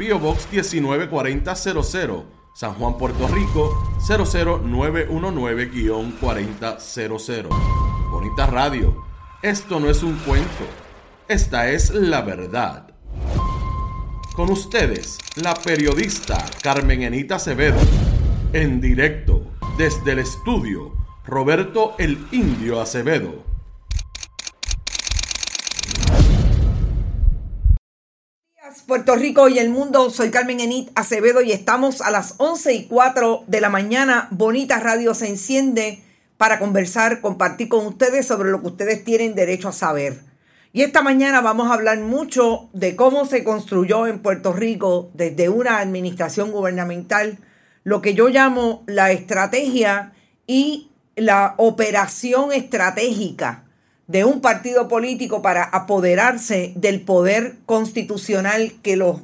Pio Box 194000, San Juan, Puerto Rico 00919-4000. Bonita Radio. Esto no es un cuento. Esta es la verdad. Con ustedes, la periodista Carmen Enita Acevedo, en directo desde el estudio Roberto el Indio Acevedo. Puerto Rico y el mundo, soy Carmen Enit Acevedo y estamos a las 11 y 4 de la mañana. Bonita Radio se enciende para conversar, compartir con ustedes sobre lo que ustedes tienen derecho a saber. Y esta mañana vamos a hablar mucho de cómo se construyó en Puerto Rico desde una administración gubernamental lo que yo llamo la estrategia y la operación estratégica de un partido político para apoderarse del poder constitucional que los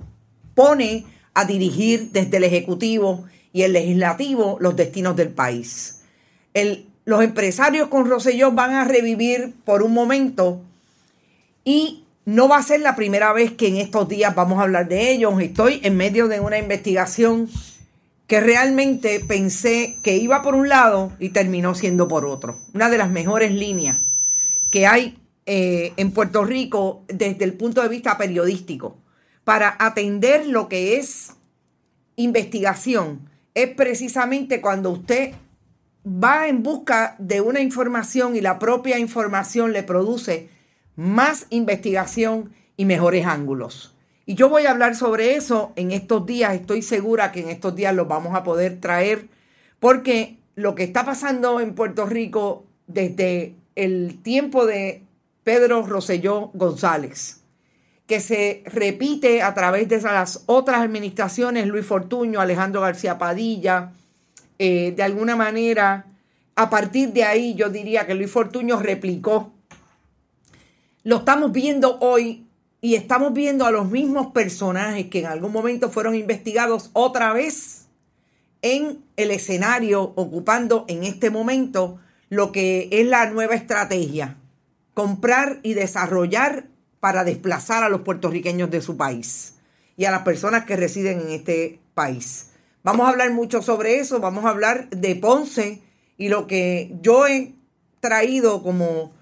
pone a dirigir desde el Ejecutivo y el Legislativo los destinos del país. los empresarios con Roselló van a revivir por un momento y no va a ser la primera vez que en estos días vamos a hablar de ellos. Estoy en medio de una investigación que realmente pensé que iba por un lado y terminó siendo por otro. Una de las mejores líneas que hay eh, en Puerto Rico desde el punto de vista periodístico para atender lo que es investigación es precisamente cuando usted va en busca de una información y la propia información le produce más investigación y mejores ángulos. Y yo voy a hablar sobre eso en estos días. Estoy segura que en estos días los vamos a poder traer porque lo que está pasando en Puerto Rico desde el tiempo de Pedro Rosselló González, que se repite a través de las otras administraciones, Luis Fortuño, Alejandro García Padilla, eh, de alguna manera, a partir de ahí yo diría que Luis Fortuño replicó. Lo estamos viendo hoy y estamos viendo a los mismos personajes que en algún momento fueron investigados otra vez en el escenario, ocupando en este momento lo que es la nueva estrategia, comprar y desarrollar para desplazar a los puertorriqueños de su país y a las personas que residen en este país. Vamos a hablar mucho sobre eso, vamos a hablar de Ponce y lo que yo he traído como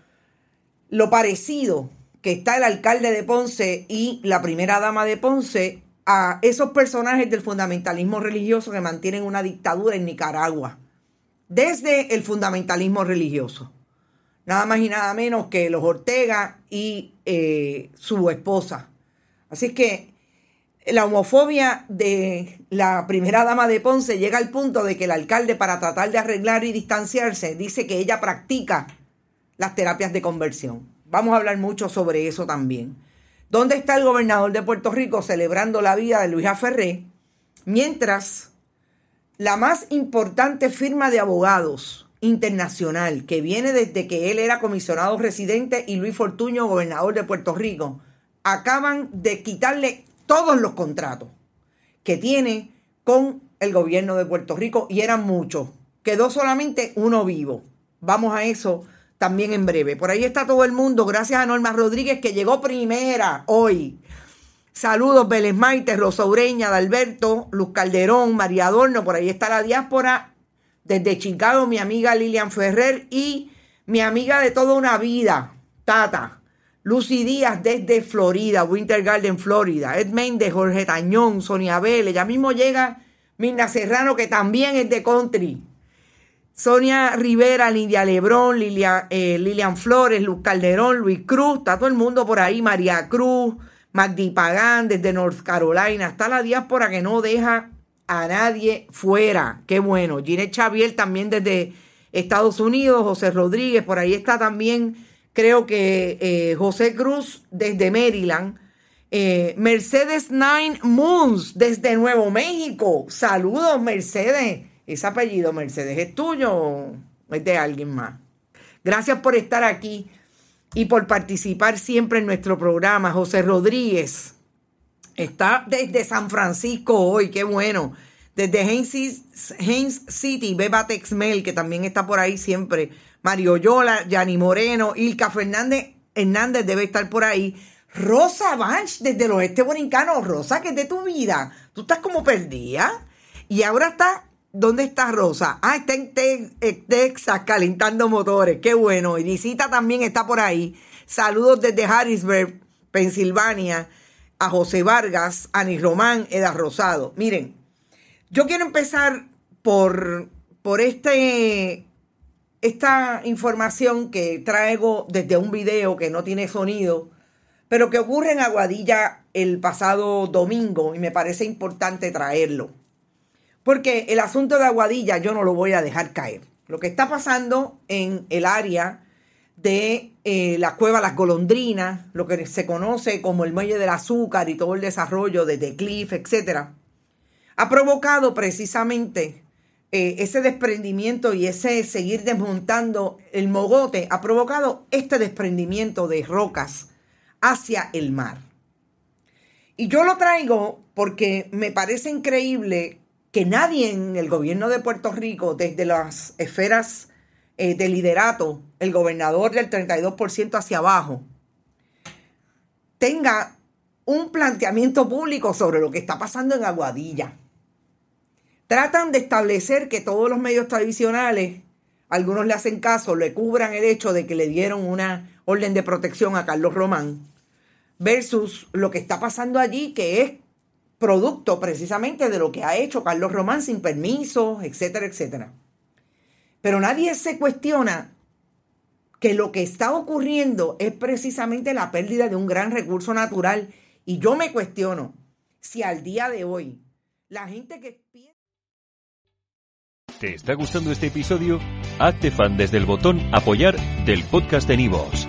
lo parecido que está el alcalde de Ponce y la primera dama de Ponce a esos personajes del fundamentalismo religioso que mantienen una dictadura en Nicaragua, desde el fundamentalismo religioso. Nada más y nada menos que los Ortega y eh, su esposa. Así que la homofobia de la primera dama de Ponce llega al punto de que el alcalde, para tratar de arreglar y distanciarse, dice que ella practica las terapias de conversión. Vamos a hablar mucho sobre eso también. ¿Dónde está el gobernador de Puerto Rico celebrando la vida de Luisa Ferré? Mientras la más importante firma de abogados internacional que viene desde que él era comisionado residente y Luis Fortuño gobernador de Puerto Rico, acaban de quitarle todos los contratos que tiene con el gobierno de Puerto Rico y eran muchos. Quedó solamente uno vivo. Vamos a eso también en breve. Por ahí está todo el mundo, gracias a Norma Rodríguez que llegó primera hoy. Saludos, Vélez Maite, Rosa Ureña, Alberto, Luz Calderón, María Adorno, por ahí está la diáspora. Desde Chicago, mi amiga Lilian Ferrer y mi amiga de toda una vida, Tata. Lucy Díaz desde Florida, Winter Garden, Florida. Ed de Jorge Tañón, Sonia Vélez. Ya mismo llega Mirna Serrano, que también es de country. Sonia Rivera, Lidia Lebrón, eh, Lilian Flores, Luz Calderón, Luis Cruz, está todo el mundo por ahí, María Cruz, Magdi Pagán desde North Carolina, está la diáspora que no deja a nadie fuera, qué bueno. Ginette Xavier también desde Estados Unidos, José Rodríguez, por ahí está también, creo que eh, José Cruz desde Maryland. Eh, Mercedes Nine Moons desde Nuevo México. Saludos, Mercedes. Ese apellido, Mercedes, ¿es tuyo o es de alguien más? Gracias por estar aquí y por participar siempre en nuestro programa. José Rodríguez está desde San Francisco hoy, qué bueno. Desde Haynes City, Beba Texmel, que también está por ahí siempre. Mario Yola, Yanni Moreno, Ilka Fernández Hernández debe estar por ahí. Rosa Banch desde el oeste borincano. Rosa, que es de tu vida. Tú estás como perdida. Y ahora está, ¿dónde está Rosa? Ah, está en Texas calentando motores. Qué bueno. Y Visita también está por ahí. Saludos desde Harrisburg, Pensilvania, a José Vargas, Ani Román, Eda Rosado. Miren, yo quiero empezar por, por este, esta información que traigo desde un video que no tiene sonido pero que ocurre en Aguadilla el pasado domingo y me parece importante traerlo. Porque el asunto de Aguadilla yo no lo voy a dejar caer. Lo que está pasando en el área de eh, la cueva Las Golondrinas, lo que se conoce como el muelle del azúcar y todo el desarrollo de The Cliff, etc., ha provocado precisamente eh, ese desprendimiento y ese seguir desmontando el mogote, ha provocado este desprendimiento de rocas hacia el mar. Y yo lo traigo porque me parece increíble que nadie en el gobierno de Puerto Rico, desde las esferas eh, de liderato, el gobernador del 32% hacia abajo, tenga un planteamiento público sobre lo que está pasando en Aguadilla. Tratan de establecer que todos los medios tradicionales, algunos le hacen caso, le cubran el hecho de que le dieron una orden de protección a Carlos Román versus lo que está pasando allí, que es producto precisamente de lo que ha hecho Carlos Román sin permiso, etcétera, etcétera. Pero nadie se cuestiona que lo que está ocurriendo es precisamente la pérdida de un gran recurso natural. Y yo me cuestiono si al día de hoy la gente que... ¿Te está gustando este episodio? Hazte fan desde el botón apoyar del podcast de Nivos.